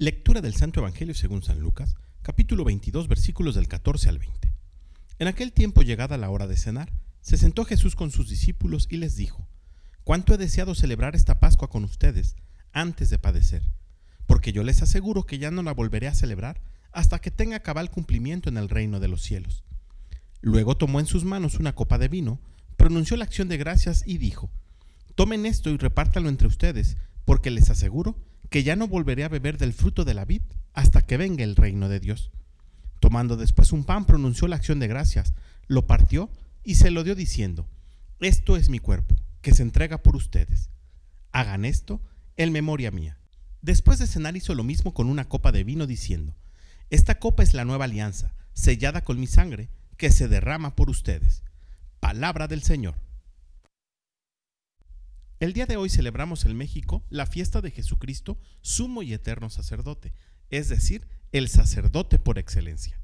Lectura del Santo Evangelio según San Lucas, capítulo 22, versículos del 14 al 20. En aquel tiempo, llegada la hora de cenar, se sentó Jesús con sus discípulos y les dijo, Cuánto he deseado celebrar esta Pascua con ustedes antes de padecer, porque yo les aseguro que ya no la volveré a celebrar hasta que tenga cabal cumplimiento en el reino de los cielos. Luego tomó en sus manos una copa de vino, pronunció la acción de gracias y dijo, Tomen esto y repártalo entre ustedes, porque les aseguro que ya no volveré a beber del fruto de la vid hasta que venga el reino de Dios. Tomando después un pan, pronunció la acción de gracias, lo partió y se lo dio diciendo, Esto es mi cuerpo, que se entrega por ustedes. Hagan esto en memoria mía. Después de cenar hizo lo mismo con una copa de vino, diciendo, Esta copa es la nueva alianza, sellada con mi sangre, que se derrama por ustedes. Palabra del Señor. El día de hoy celebramos en México la fiesta de Jesucristo, sumo y eterno sacerdote, es decir, el sacerdote por excelencia.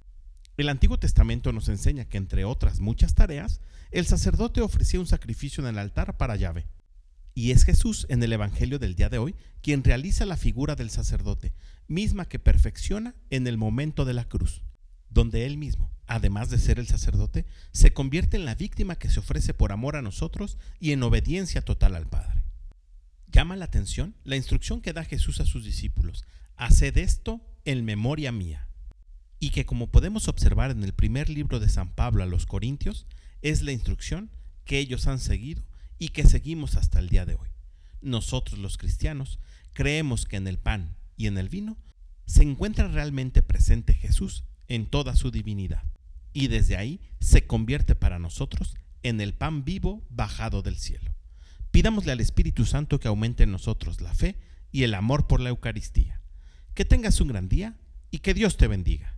El Antiguo Testamento nos enseña que, entre otras muchas tareas, el sacerdote ofrecía un sacrificio en el altar para Yahvé. Y es Jesús en el Evangelio del día de hoy quien realiza la figura del sacerdote, misma que perfecciona en el momento de la cruz, donde él mismo, además de ser el sacerdote, se convierte en la víctima que se ofrece por amor a nosotros y en obediencia total al Padre. Llama la atención la instrucción que da Jesús a sus discípulos, haced esto en memoria mía, y que como podemos observar en el primer libro de San Pablo a los Corintios, es la instrucción que ellos han seguido y que seguimos hasta el día de hoy. Nosotros los cristianos creemos que en el pan y en el vino se encuentra realmente presente Jesús en toda su divinidad y desde ahí se convierte para nosotros en el pan vivo bajado del cielo. Pidámosle al Espíritu Santo que aumente en nosotros la fe y el amor por la Eucaristía. Que tengas un gran día y que Dios te bendiga.